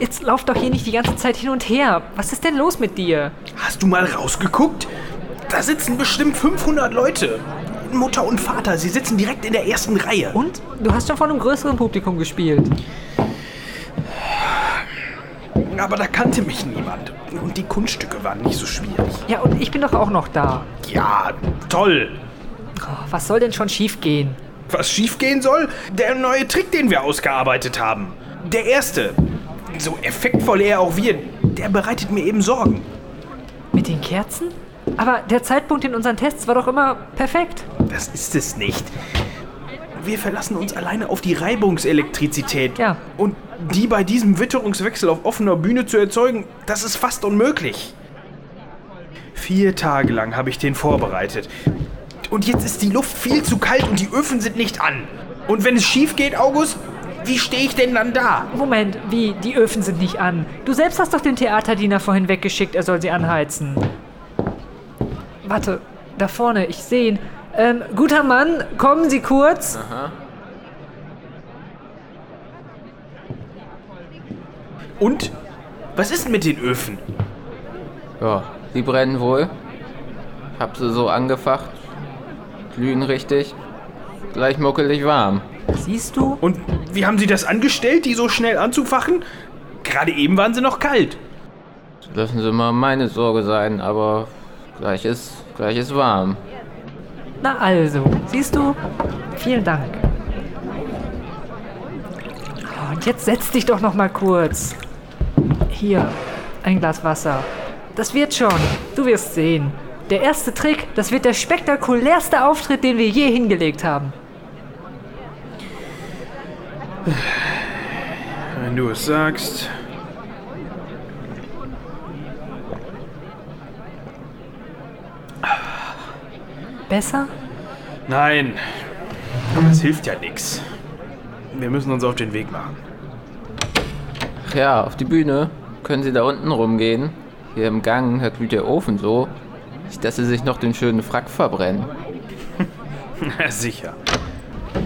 jetzt lauf doch hier nicht die ganze Zeit hin und her. Was ist denn los mit dir? Hast du mal rausgeguckt? Da sitzen bestimmt 500 Leute. Mutter und Vater, sie sitzen direkt in der ersten Reihe. Und? Du hast schon von einem größeren Publikum gespielt. Aber da kannte mich niemand. Und die Kunststücke waren nicht so schwierig. Ja, und ich bin doch auch noch da. Ja, toll. Oh, was soll denn schon schiefgehen? Was schiefgehen soll? Der neue Trick, den wir ausgearbeitet haben. Der erste. So effektvoll er auch wird, der bereitet mir eben Sorgen. Mit den Kerzen? Aber der Zeitpunkt in unseren Tests war doch immer perfekt. Das ist es nicht. Wir verlassen uns alleine auf die Reibungselektrizität. Ja. Und die bei diesem Witterungswechsel auf offener Bühne zu erzeugen, das ist fast unmöglich. Vier Tage lang habe ich den vorbereitet. Und jetzt ist die Luft viel zu kalt und die Öfen sind nicht an. Und wenn es schief geht, August, wie stehe ich denn dann da? Moment, wie? Die Öfen sind nicht an. Du selbst hast doch den Theaterdiener vorhin weggeschickt, er soll sie anheizen. Warte, da vorne, ich sehe ihn. Ähm, guter Mann, kommen Sie kurz. Aha. Und? Was ist denn mit den Öfen? Ja, die brennen wohl. Hab sie so angefacht. Glühen richtig. Gleich muckelig warm. Siehst du? Und wie haben Sie das angestellt, die so schnell anzufachen? Gerade eben waren sie noch kalt. Lassen Sie mal meine Sorge sein, aber gleich ist, gleich ist warm. Na also, siehst du? Vielen Dank. Oh, Und jetzt setz dich doch noch mal kurz. Hier, ein Glas Wasser. Das wird schon. Du wirst sehen. Der erste Trick, das wird der spektakulärste Auftritt, den wir je hingelegt haben. Wenn du es sagst. Besser? Nein, das hilft ja nichts. Wir müssen uns auf den Weg machen. Ach ja, auf die Bühne. Können Sie da unten rumgehen? Hier im Gang, da glüht der Ofen so. Nicht, dass Sie sich noch den schönen Frack verbrennen. Ja, sicher.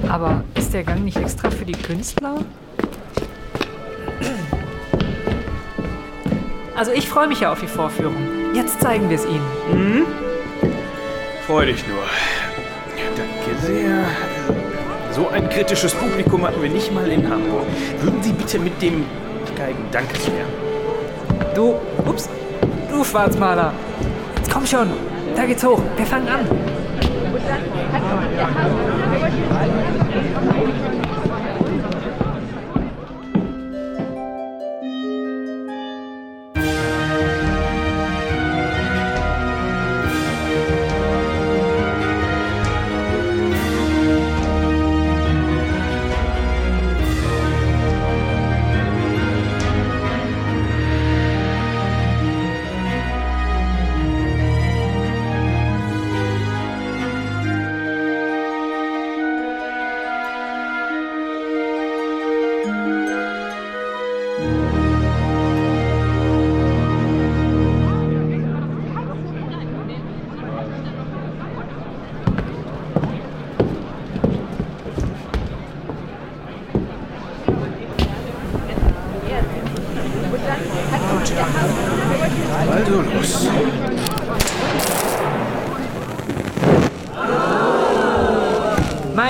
Aber ist der Gang nicht extra für die Künstler? Also ich freue mich ja auf die Vorführung. Jetzt zeigen wir es Ihnen. Freu dich nur. Danke sehr. So ein kritisches Publikum hatten wir nicht mal in Hamburg. Würden Sie bitte mit dem Geigen Danke sehr. Du, ups, du Schwarzmaler. Jetzt komm schon, da geht's hoch. Wir fangen an. 不是，还是比较好，没关系。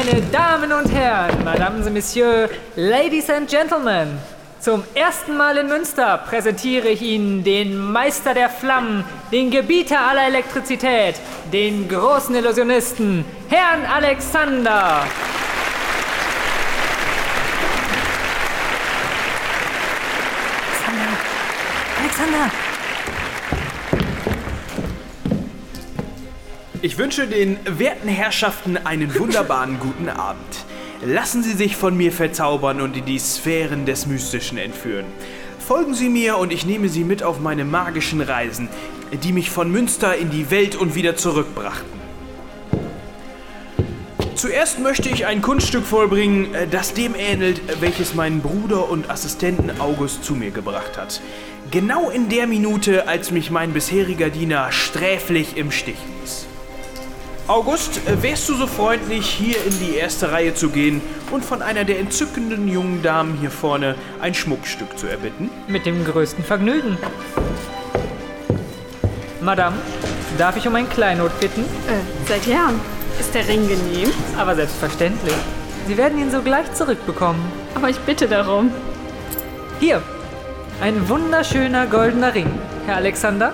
Meine Damen und Herren, Mesdames et Messieurs, Ladies and Gentlemen, zum ersten Mal in Münster präsentiere ich Ihnen den Meister der Flammen, den Gebieter aller Elektrizität, den großen Illusionisten, Herrn Alexander. Alexander, Alexander, Ich wünsche den werten Herrschaften einen wunderbaren guten Abend. Lassen Sie sich von mir verzaubern und in die Sphären des Mystischen entführen. Folgen Sie mir und ich nehme Sie mit auf meine magischen Reisen, die mich von Münster in die Welt und wieder zurückbrachten. Zuerst möchte ich ein Kunststück vollbringen, das dem ähnelt, welches mein Bruder und Assistenten August zu mir gebracht hat. Genau in der Minute, als mich mein bisheriger Diener sträflich im Stich ließ. August, äh, wärst du so freundlich, hier in die erste Reihe zu gehen und von einer der entzückenden jungen Damen hier vorne ein Schmuckstück zu erbitten? Mit dem größten Vergnügen. Madame, darf ich um ein Kleinod bitten? Äh, seit Jahren. Ist der Ring genehm? Aber selbstverständlich. Sie werden ihn sogleich zurückbekommen. Aber ich bitte darum. Hier, ein wunderschöner goldener Ring, Herr Alexander.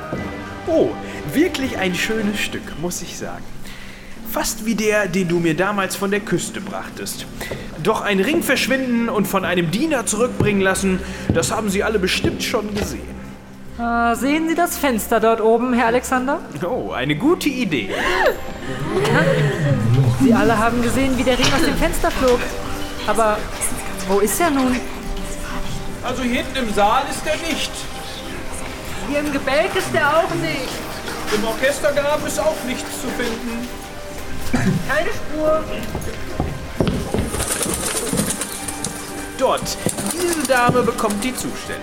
Oh, wirklich ein schönes Stück, muss ich sagen. Fast wie der, den du mir damals von der Küste brachtest. Doch ein Ring verschwinden und von einem Diener zurückbringen lassen, das haben Sie alle bestimmt schon gesehen. Äh, sehen Sie das Fenster dort oben, Herr Alexander? Oh, eine gute Idee. Sie alle haben gesehen, wie der Ring aus dem Fenster flog. Aber wo ist er nun? Also hier hinten im Saal ist er nicht. Hier im Gebälk ist er auch nicht. Im Orchestergrab ist auch nichts zu finden. Keine Spur. Dort, diese Dame bekommt die Zustellung.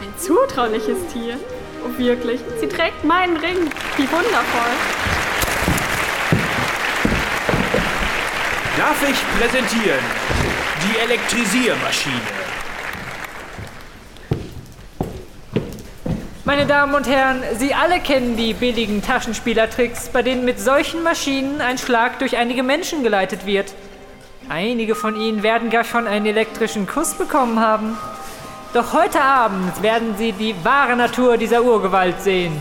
Ein zutrauliches Tier. Oh, wirklich. Sie trägt meinen Ring. Wie wundervoll. Darf ich präsentieren? Die Elektrisiermaschine. Meine Damen und Herren, Sie alle kennen die billigen Taschenspielertricks, bei denen mit solchen Maschinen ein Schlag durch einige Menschen geleitet wird. Einige von Ihnen werden gar schon einen elektrischen Kuss bekommen haben. Doch heute Abend werden Sie die wahre Natur dieser Urgewalt sehen.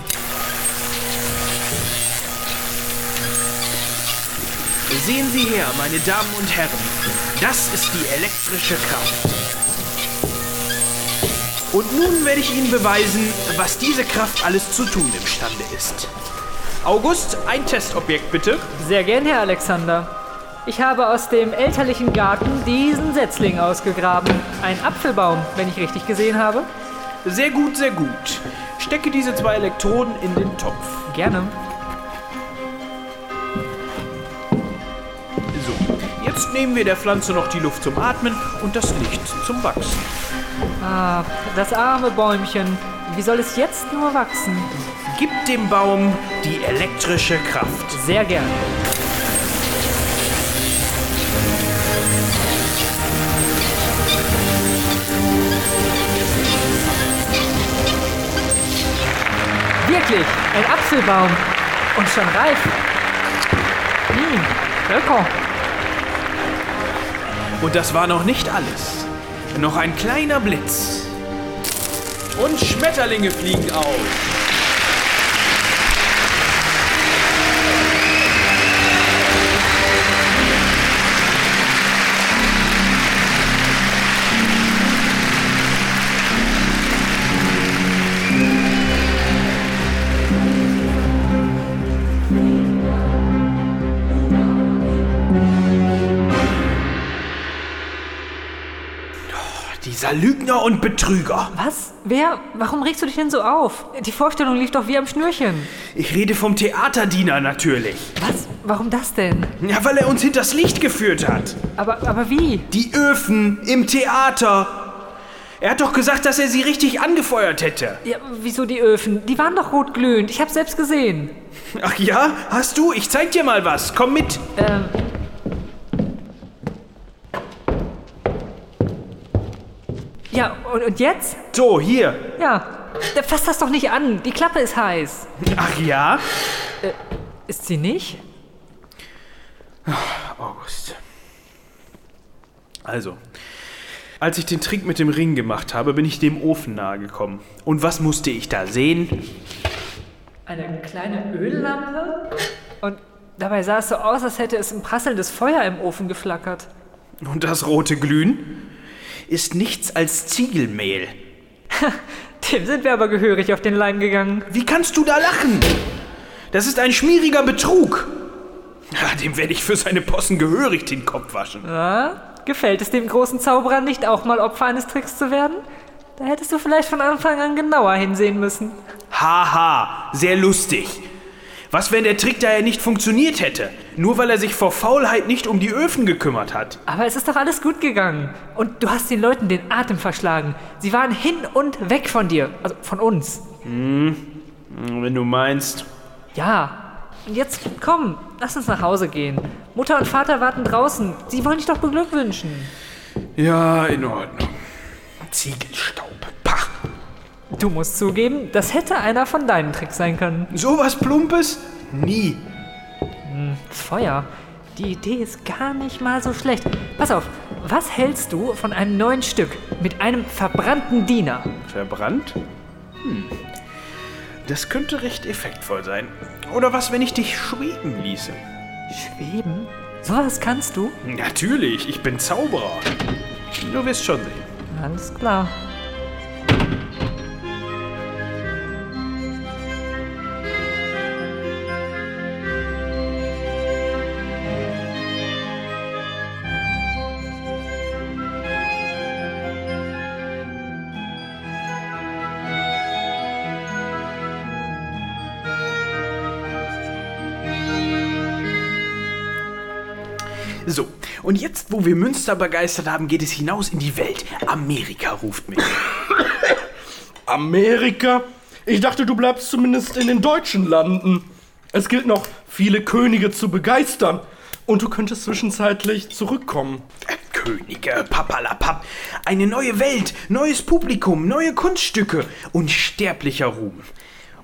Sehen Sie her, meine Damen und Herren. Das ist die elektrische Kraft. Und nun werde ich Ihnen beweisen, was diese Kraft alles zu tun imstande ist. August, ein Testobjekt bitte. Sehr gern, Herr Alexander. Ich habe aus dem elterlichen Garten diesen Setzling ausgegraben. Ein Apfelbaum, wenn ich richtig gesehen habe. Sehr gut, sehr gut. Stecke diese zwei Elektroden in den Topf. Gerne. So, jetzt nehmen wir der Pflanze noch die Luft zum Atmen und das Licht zum Wachsen. Ah, das arme Bäumchen. Wie soll es jetzt nur wachsen? Gib dem Baum die elektrische Kraft. Sehr gern. Wirklich, ein Apfelbaum. Und schon reif. Hm, lecker. Und das war noch nicht alles. Noch ein kleiner Blitz. Und Schmetterlinge fliegen auf. Dieser Lügner und Betrüger. Was? Wer? Warum regst du dich denn so auf? Die Vorstellung lief doch wie am Schnürchen. Ich rede vom Theaterdiener natürlich. Was? Warum das denn? Ja, weil er uns hinters Licht geführt hat. Aber, aber wie? Die Öfen im Theater. Er hat doch gesagt, dass er sie richtig angefeuert hätte. Ja, wieso die Öfen? Die waren doch rotglühend. Ich hab's selbst gesehen. Ach ja? Hast du? Ich zeig dir mal was. Komm mit. Ähm. Ja, und, und jetzt? So, hier. Ja. Da Fass das doch nicht an. Die Klappe ist heiß. Ach ja? Ist sie nicht? August. Also, als ich den Trick mit dem Ring gemacht habe, bin ich dem Ofen nahe gekommen. Und was musste ich da sehen? Eine kleine Öllampe? Und dabei sah es so aus, als hätte es ein prasselndes Feuer im Ofen geflackert. Und das rote Glühen ist nichts als Ziegelmehl. Dem sind wir aber gehörig auf den Leim gegangen. Wie kannst du da lachen? Das ist ein schmieriger Betrug. Ja, dem werde ich für seine Possen gehörig den Kopf waschen. Ja? Gefällt es dem großen Zauberer nicht, auch mal Opfer eines Tricks zu werden? Da hättest du vielleicht von Anfang an genauer hinsehen müssen. Haha, sehr lustig. Was, wenn der Trick daher nicht funktioniert hätte? Nur weil er sich vor Faulheit nicht um die Öfen gekümmert hat. Aber es ist doch alles gut gegangen. Und du hast den Leuten den Atem verschlagen. Sie waren hin und weg von dir. Also von uns. Wenn du meinst. Ja. Und jetzt komm, lass uns nach Hause gehen. Mutter und Vater warten draußen. Sie wollen dich doch beglückwünschen. Ja, in Ordnung. Ziegelstaub. Du musst zugeben, das hätte einer von deinen Tricks sein können. Sowas Plumpes? Nie. Feuer. Die Idee ist gar nicht mal so schlecht. Pass auf, was hältst du von einem neuen Stück mit einem verbrannten Diener? Verbrannt? Hm. Das könnte recht effektvoll sein. Oder was, wenn ich dich schweben ließe? Schweben? Sowas kannst du? Natürlich, ich bin Zauberer. Du wirst schon sehen. Alles klar. Wo wir Münster begeistert haben, geht es hinaus in die Welt. Amerika ruft mich. Amerika? Ich dachte, du bleibst zumindest in den deutschen Landen. Es gilt noch, viele Könige zu begeistern. Und du könntest zwischenzeitlich zurückkommen. Äh, Könige, papalapap. Eine neue Welt, neues Publikum, neue Kunststücke, unsterblicher Ruhm.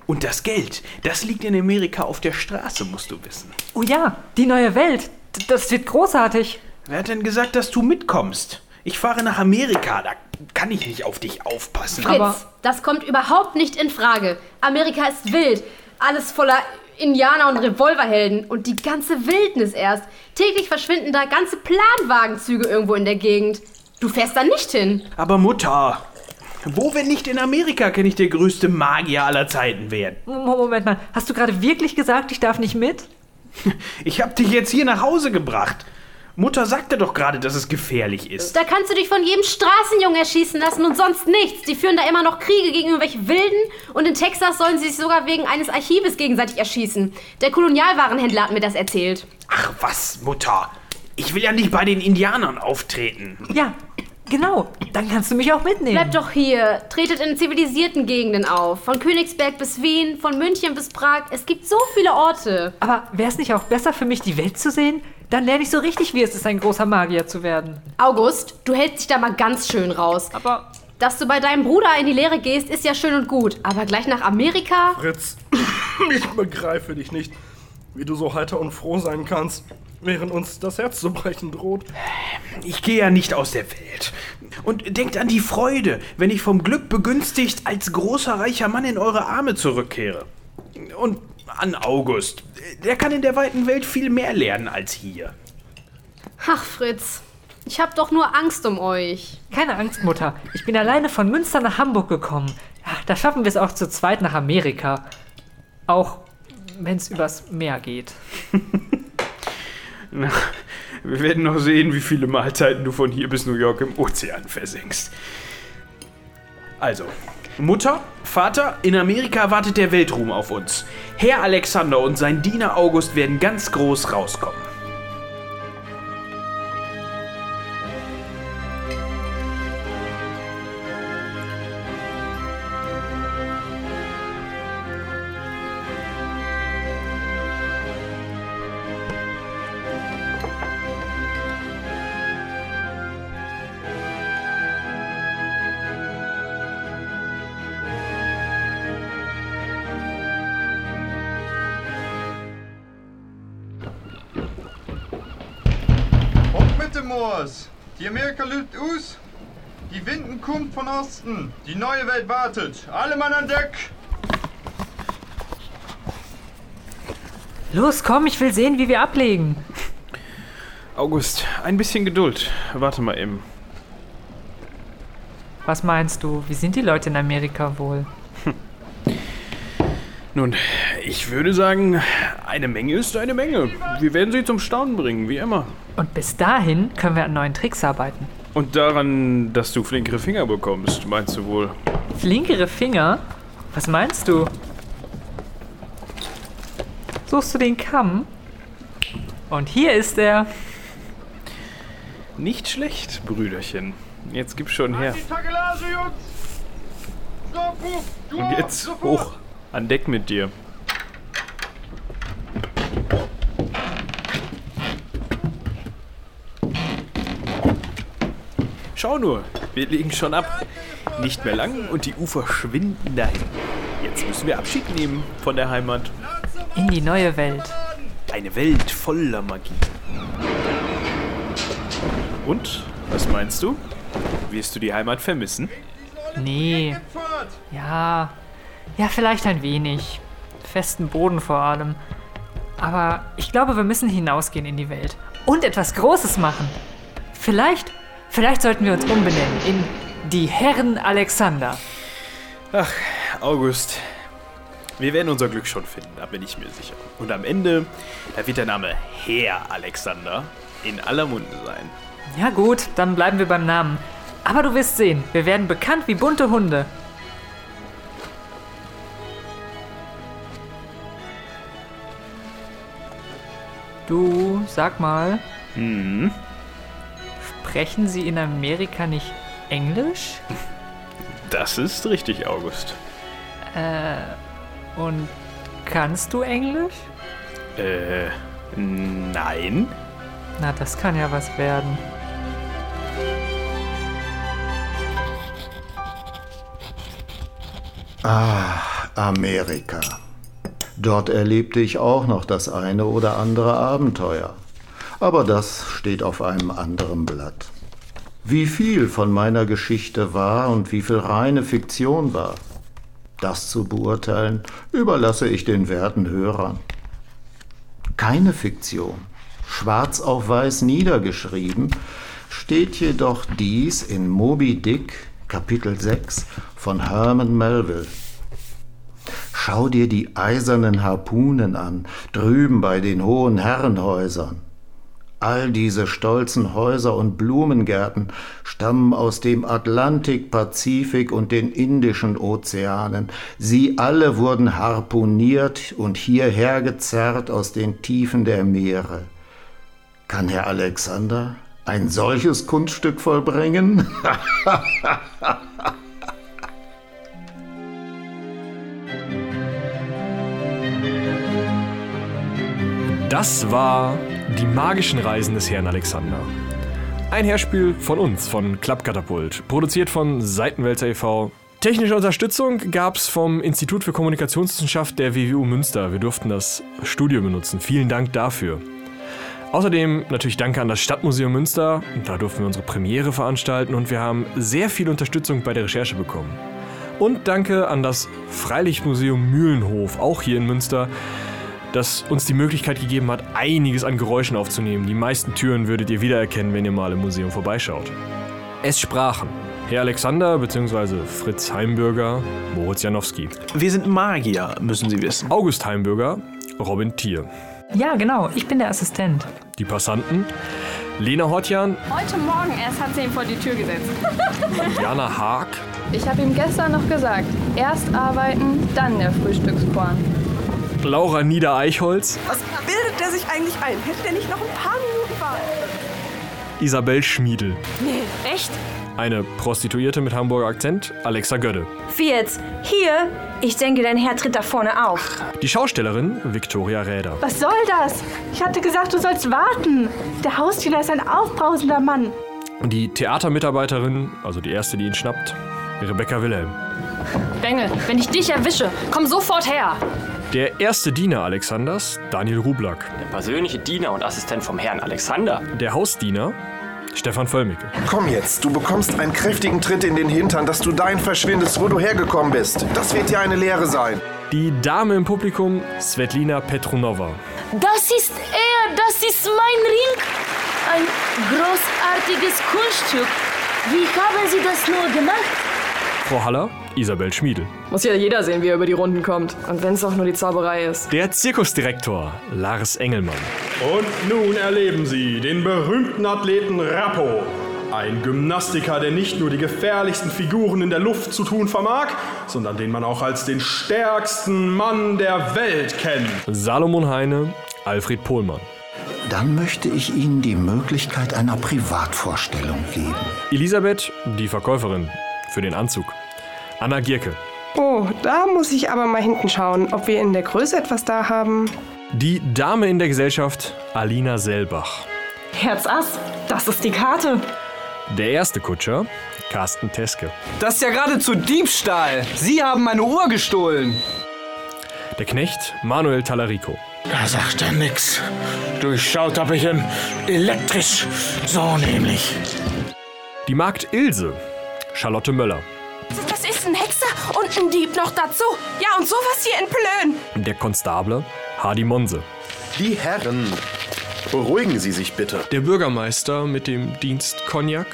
Und das Geld, das liegt in Amerika auf der Straße, musst du wissen. Oh ja, die neue Welt. Das wird großartig. Wer hat denn gesagt, dass du mitkommst? Ich fahre nach Amerika, da kann ich nicht auf dich aufpassen. Fritz, Aber- das kommt überhaupt nicht in Frage. Amerika ist wild. Alles voller Indianer und Revolverhelden. Und die ganze Wildnis erst. Täglich verschwinden da ganze Planwagenzüge irgendwo in der Gegend. Du fährst da nicht hin. Aber Mutter, wo, wenn nicht in Amerika, kann ich der größte Magier aller Zeiten werden? Mo- Moment mal, hast du gerade wirklich gesagt, ich darf nicht mit? Ich hab dich jetzt hier nach Hause gebracht. Mutter sagte doch gerade, dass es gefährlich ist. Da kannst du dich von jedem Straßenjungen erschießen lassen und sonst nichts. Die führen da immer noch Kriege gegen irgendwelche Wilden und in Texas sollen sie sich sogar wegen eines Archives gegenseitig erschießen. Der Kolonialwarenhändler hat mir das erzählt. Ach was, Mutter. Ich will ja nicht bei den Indianern auftreten. Ja, genau. Dann kannst du mich auch mitnehmen. Bleibt doch hier. Tretet in zivilisierten Gegenden auf. Von Königsberg bis Wien, von München bis Prag. Es gibt so viele Orte. Aber wäre es nicht auch besser für mich, die Welt zu sehen? Dann lerne ich so richtig, wie es ist, ein großer Magier zu werden. August, du hältst dich da mal ganz schön raus. Aber Dass du bei deinem Bruder in die Lehre gehst, ist ja schön und gut. Aber gleich nach Amerika? Fritz, ich begreife dich nicht, wie du so heiter und froh sein kannst, während uns das Herz zu brechen droht. Ich gehe ja nicht aus der Welt. Und denkt an die Freude, wenn ich vom Glück begünstigt als großer reicher Mann in eure Arme zurückkehre. Und an August. Der kann in der weiten Welt viel mehr lernen als hier. Ach, Fritz. Ich hab doch nur Angst um euch. keine Angst, Mutter. Ich bin alleine von Münster nach Hamburg gekommen. Ja, da schaffen wir es auch zu zweit nach Amerika. Auch wenn es übers Meer geht. Na, wir werden noch sehen, wie viele Mahlzeiten du von hier bis New York im Ozean versenkst. Also, Mutter, Vater, in Amerika wartet der Weltruhm auf uns. Herr Alexander und sein Diener August werden ganz groß rauskommen. Welt wartet. Alle Mann an Deck! Los, komm, ich will sehen, wie wir ablegen. August, ein bisschen Geduld. Warte mal eben. Was meinst du? Wie sind die Leute in Amerika wohl? Nun, ich würde sagen, eine Menge ist eine Menge. Wir werden sie zum Staunen bringen, wie immer. Und bis dahin können wir an neuen Tricks arbeiten. Und daran, dass du flinkere Finger bekommst, meinst du wohl? Flinkere Finger? Was meinst du? Suchst du den Kamm? Und hier ist er. Nicht schlecht, Brüderchen. Jetzt gib schon her. Und jetzt hoch an Deck mit dir. Schau nur, wir legen schon ab. Nicht mehr lang und die Ufer schwinden dahin. Jetzt müssen wir Abschied nehmen von der Heimat. In die neue Welt. Eine Welt voller Magie. Und, was meinst du? Wirst du die Heimat vermissen? Nee. Ja. Ja, vielleicht ein wenig. Festen Boden vor allem. Aber ich glaube, wir müssen hinausgehen in die Welt. Und etwas Großes machen. Vielleicht, vielleicht sollten wir uns umbenennen in die Herren Alexander. Ach, August. Wir werden unser Glück schon finden, da bin ich mir sicher. Und am Ende, da wird der Name Herr Alexander in aller Munde sein. Ja gut, dann bleiben wir beim Namen. Aber du wirst sehen, wir werden bekannt wie bunte Hunde. Du, sag mal. Hm. Sprechen Sie in Amerika nicht Englisch? Das ist richtig, August. Und kannst du Englisch? Äh, nein. Na, das kann ja was werden. Amerika. Dort erlebte ich auch noch das eine oder andere Abenteuer. Aber das steht auf einem anderen Blatt. Wie viel von meiner Geschichte war und wie viel reine Fiktion war, das zu beurteilen, überlasse ich den werten Hörern. Keine Fiktion, schwarz auf weiß niedergeschrieben, steht jedoch dies in Moby Dick, Kapitel 6 von Herman Melville. Schau dir die eisernen Harpunen an, drüben bei den hohen Herrenhäusern. All diese stolzen Häuser und Blumengärten stammen aus dem Atlantik, Pazifik und den Indischen Ozeanen. Sie alle wurden harpuniert und hierher gezerrt aus den Tiefen der Meere. Kann Herr Alexander ein solches Kunststück vollbringen? Das war Die magischen Reisen des Herrn Alexander. Ein Hörspiel von uns, von Klappkatapult, produziert von Seitenwälzer e.V. Technische Unterstützung gab es vom Institut für Kommunikationswissenschaft der WWU Münster. Wir durften das Studio benutzen. Vielen Dank dafür. Außerdem natürlich danke an das Stadtmuseum Münster. Da durften wir unsere Premiere veranstalten und wir haben sehr viel Unterstützung bei der Recherche bekommen. Und danke an das Freilichtmuseum Mühlenhof, auch hier in Münster, das uns die Möglichkeit gegeben hat, einiges an Geräuschen aufzunehmen. Die meisten Türen würdet ihr wiedererkennen, wenn ihr mal im Museum vorbeischaut. Es sprachen Herr Alexander bzw. Fritz Heimbürger, Moritz Janowski, Wir sind Magier, müssen Sie wissen. August Heimbürger, Robin Thier. Ja, genau, ich bin der Assistent. Die Passanten Lena Hortjan, Heute Morgen erst hat sie ihn vor die Tür gesetzt. Jana Haag, Ich habe ihm gestern noch gesagt, erst arbeiten, dann der Frühstückskorn. Laura Nieder-Eichholz, Was bildet der sich eigentlich ein? Hätte der nicht noch ein paar Minuten warten? Isabel Schmiedel, Echt? eine Prostituierte mit Hamburger Akzent, Alexa Gödde. Wie jetzt? Hier? Ich denke, dein Herr tritt da vorne auf. Die Schaustellerin Viktoria Räder. Was soll das? Ich hatte gesagt, du sollst warten. Der Hausdiener ist ein aufbrausender Mann. Die Theatermitarbeiterin, also die erste, die ihn schnappt, Rebecca Wilhelm. Bengel, wenn ich dich erwische, komm sofort her. Der erste Diener Alexanders, Daniel Rublak. Der persönliche Diener und Assistent vom Herrn Alexander. Der Hausdiener, Stefan Völmicke. Komm jetzt, du bekommst einen kräftigen Tritt in den Hintern, dass du dahin verschwindest, wo du hergekommen bist. Das wird dir eine Lehre sein. Die Dame im Publikum, Svetlina Petronova. Das ist er, das ist mein Ring. Ein großartiges Kunststück. Wie haben Sie das nur gemacht? Frau Haller, Isabel Schmiedel. Muss ja jeder sehen, wie er über die Runden kommt. Und wenn es auch nur die Zauberei ist. Der Zirkusdirektor, Lars Engelmann. Und nun erleben Sie den berühmten Athleten Rappo. Ein Gymnastiker, der nicht nur die gefährlichsten Figuren in der Luft zu tun vermag, sondern den man auch als den stärksten Mann der Welt kennt. Salomon Heine, Alfred Pohlmann. Dann möchte ich Ihnen die Möglichkeit einer Privatvorstellung geben. Elisabeth, die Verkäuferin, für den Anzug. Anna Gierke. Oh, da muss ich aber mal hinten schauen, ob wir in der Größe etwas da haben. Die Dame in der Gesellschaft, Alina Selbach. Herz Ass, das ist die Karte. Der erste Kutscher, Carsten Teske. Das ist ja geradezu Diebstahl. Sie haben meine Uhr gestohlen. Der Knecht, Manuel Talarico. Da sagt er nix. Durchschaut hab ich ihn elektrisch. So nämlich. Die Magd Ilse, Charlotte Möller. Das ist ein Hexer und ein Dieb noch dazu. Ja, und sowas hier in Plön. Der Konstable, Hardy Monse. Die Herren, beruhigen Sie sich bitte. Der Bürgermeister mit dem Dienst Cognac,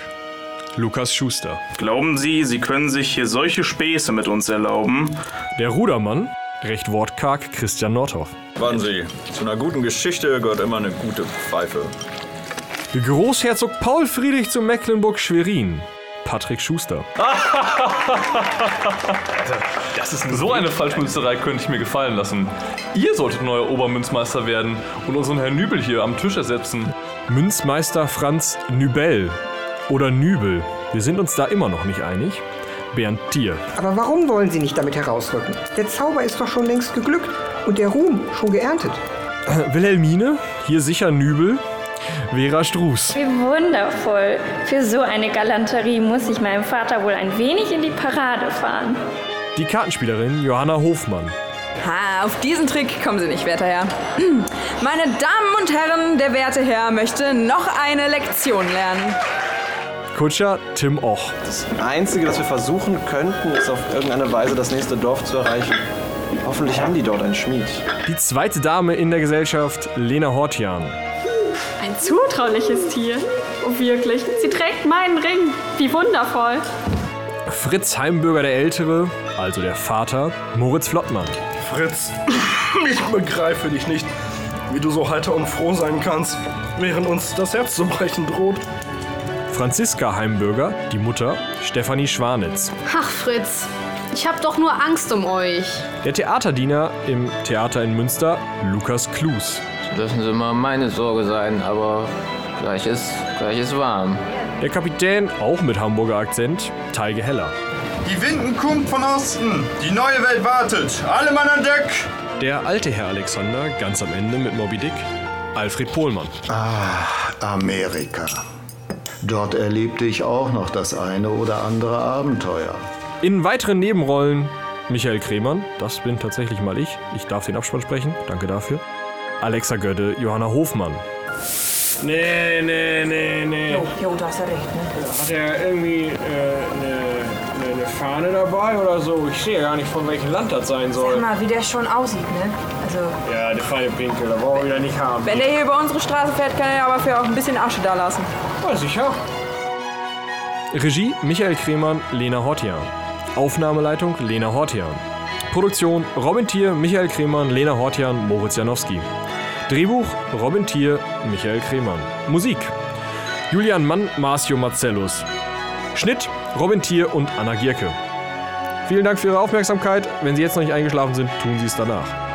Lukas Schuster. Glauben Sie, Sie können sich hier solche Späße mit uns erlauben? Der Rudermann, recht wortkarg, Christian Nordhoff. Warten Sie, zu einer guten Geschichte gehört immer eine gute Pfeife. Großherzog Paul Friedrich zu Mecklenburg-Schwerin, Patrick Schuster. Das ist so eine Falschmünzerei könnte ich mir gefallen lassen. Ihr solltet neuer Obermünzmeister werden und unseren Herrn Nübel hier am Tisch ersetzen. Münzmeister Franz Nübel oder Nübel. Wir sind uns da immer noch nicht einig. Bernd Thier. Aber warum wollen Sie nicht damit herausrücken? Der Zauber ist doch schon längst geglückt und der Ruhm schon geerntet. Wilhelmine, hier sicher Nübel. Vera Struß. Wie wundervoll. Für so eine Galanterie muss ich meinem Vater wohl ein wenig in die Parade fahren. Die Kartenspielerin Johanna Hofmann. Ha, auf diesen Trick kommen Sie nicht, werter Herr. Meine Damen und Herren, der werte Herr möchte noch eine Lektion lernen. Kutscher Tim Och. Das Einzige, das wir versuchen könnten, ist auf irgendeine Weise das nächste Dorf zu erreichen. Hoffentlich haben die dort einen Schmied. Die zweite Dame in der Gesellschaft, Lena Hortian. Ein zutrauliches Tier. Oh, wirklich. Sie trägt meinen Ring. Wie wundervoll. Fritz Heimbürger der Ältere, also der Vater, Moritz Flottmann. Fritz, ich begreife dich nicht, wie du so heiter und froh sein kannst, während uns das Herz zu brechen droht. Franziska Heimbürger, die Mutter, Stefanie Schwanitz. Ach, Fritz, ich hab doch nur Angst um euch. Der Theaterdiener im Theater in Münster, Lukas Klus. Dürfen Sie mal meine Sorge sein, aber gleich ist, gleich ist warm. Der Kapitän, auch mit Hamburger Akzent, Teige Heller. Die Winden kommt von Osten. Die neue Welt wartet. Alle Mann an Deck. Der alte Herr Alexander, ganz am Ende mit Moby Dick, Alfred Pohlmann. Ah, Amerika. Dort erlebte ich auch noch das eine oder andere Abenteuer. In weiteren Nebenrollen Michael Kremann, das bin tatsächlich mal ich. Ich darf den Abspann sprechen, danke dafür. Alexa Gödde, Johanna Hofmann. Nee, nee, nee, nee. Jo, jo, du hast ja recht, ne? Hat er irgendwie eine äh, ne, ne Fahne dabei oder so? Ich sehe gar nicht, von welchem Land das sein soll. Sag mal, wie der schon aussieht, ne? Also, Ja, der feine Pinkel, da brauchen wir wieder nicht haben. Wenn der hier über unsere Straße fährt, kann er ja aber für auch ein bisschen Asche da lassen. Ja, sicher. Regie Michael Kremann, Lena Hortian. Aufnahmeleitung Lena Hortian. Produktion Robin Thier, Michael Kremann, Lena Hortian, Moritz Janowski. Drehbuch Robin Thier, Michael Kremann. Musik Julian Mann, Marcio Marcellus. Schnitt Robin Thier und Anna Gierke. Vielen Dank für Ihre Aufmerksamkeit. Wenn Sie jetzt noch nicht eingeschlafen sind, tun Sie es danach.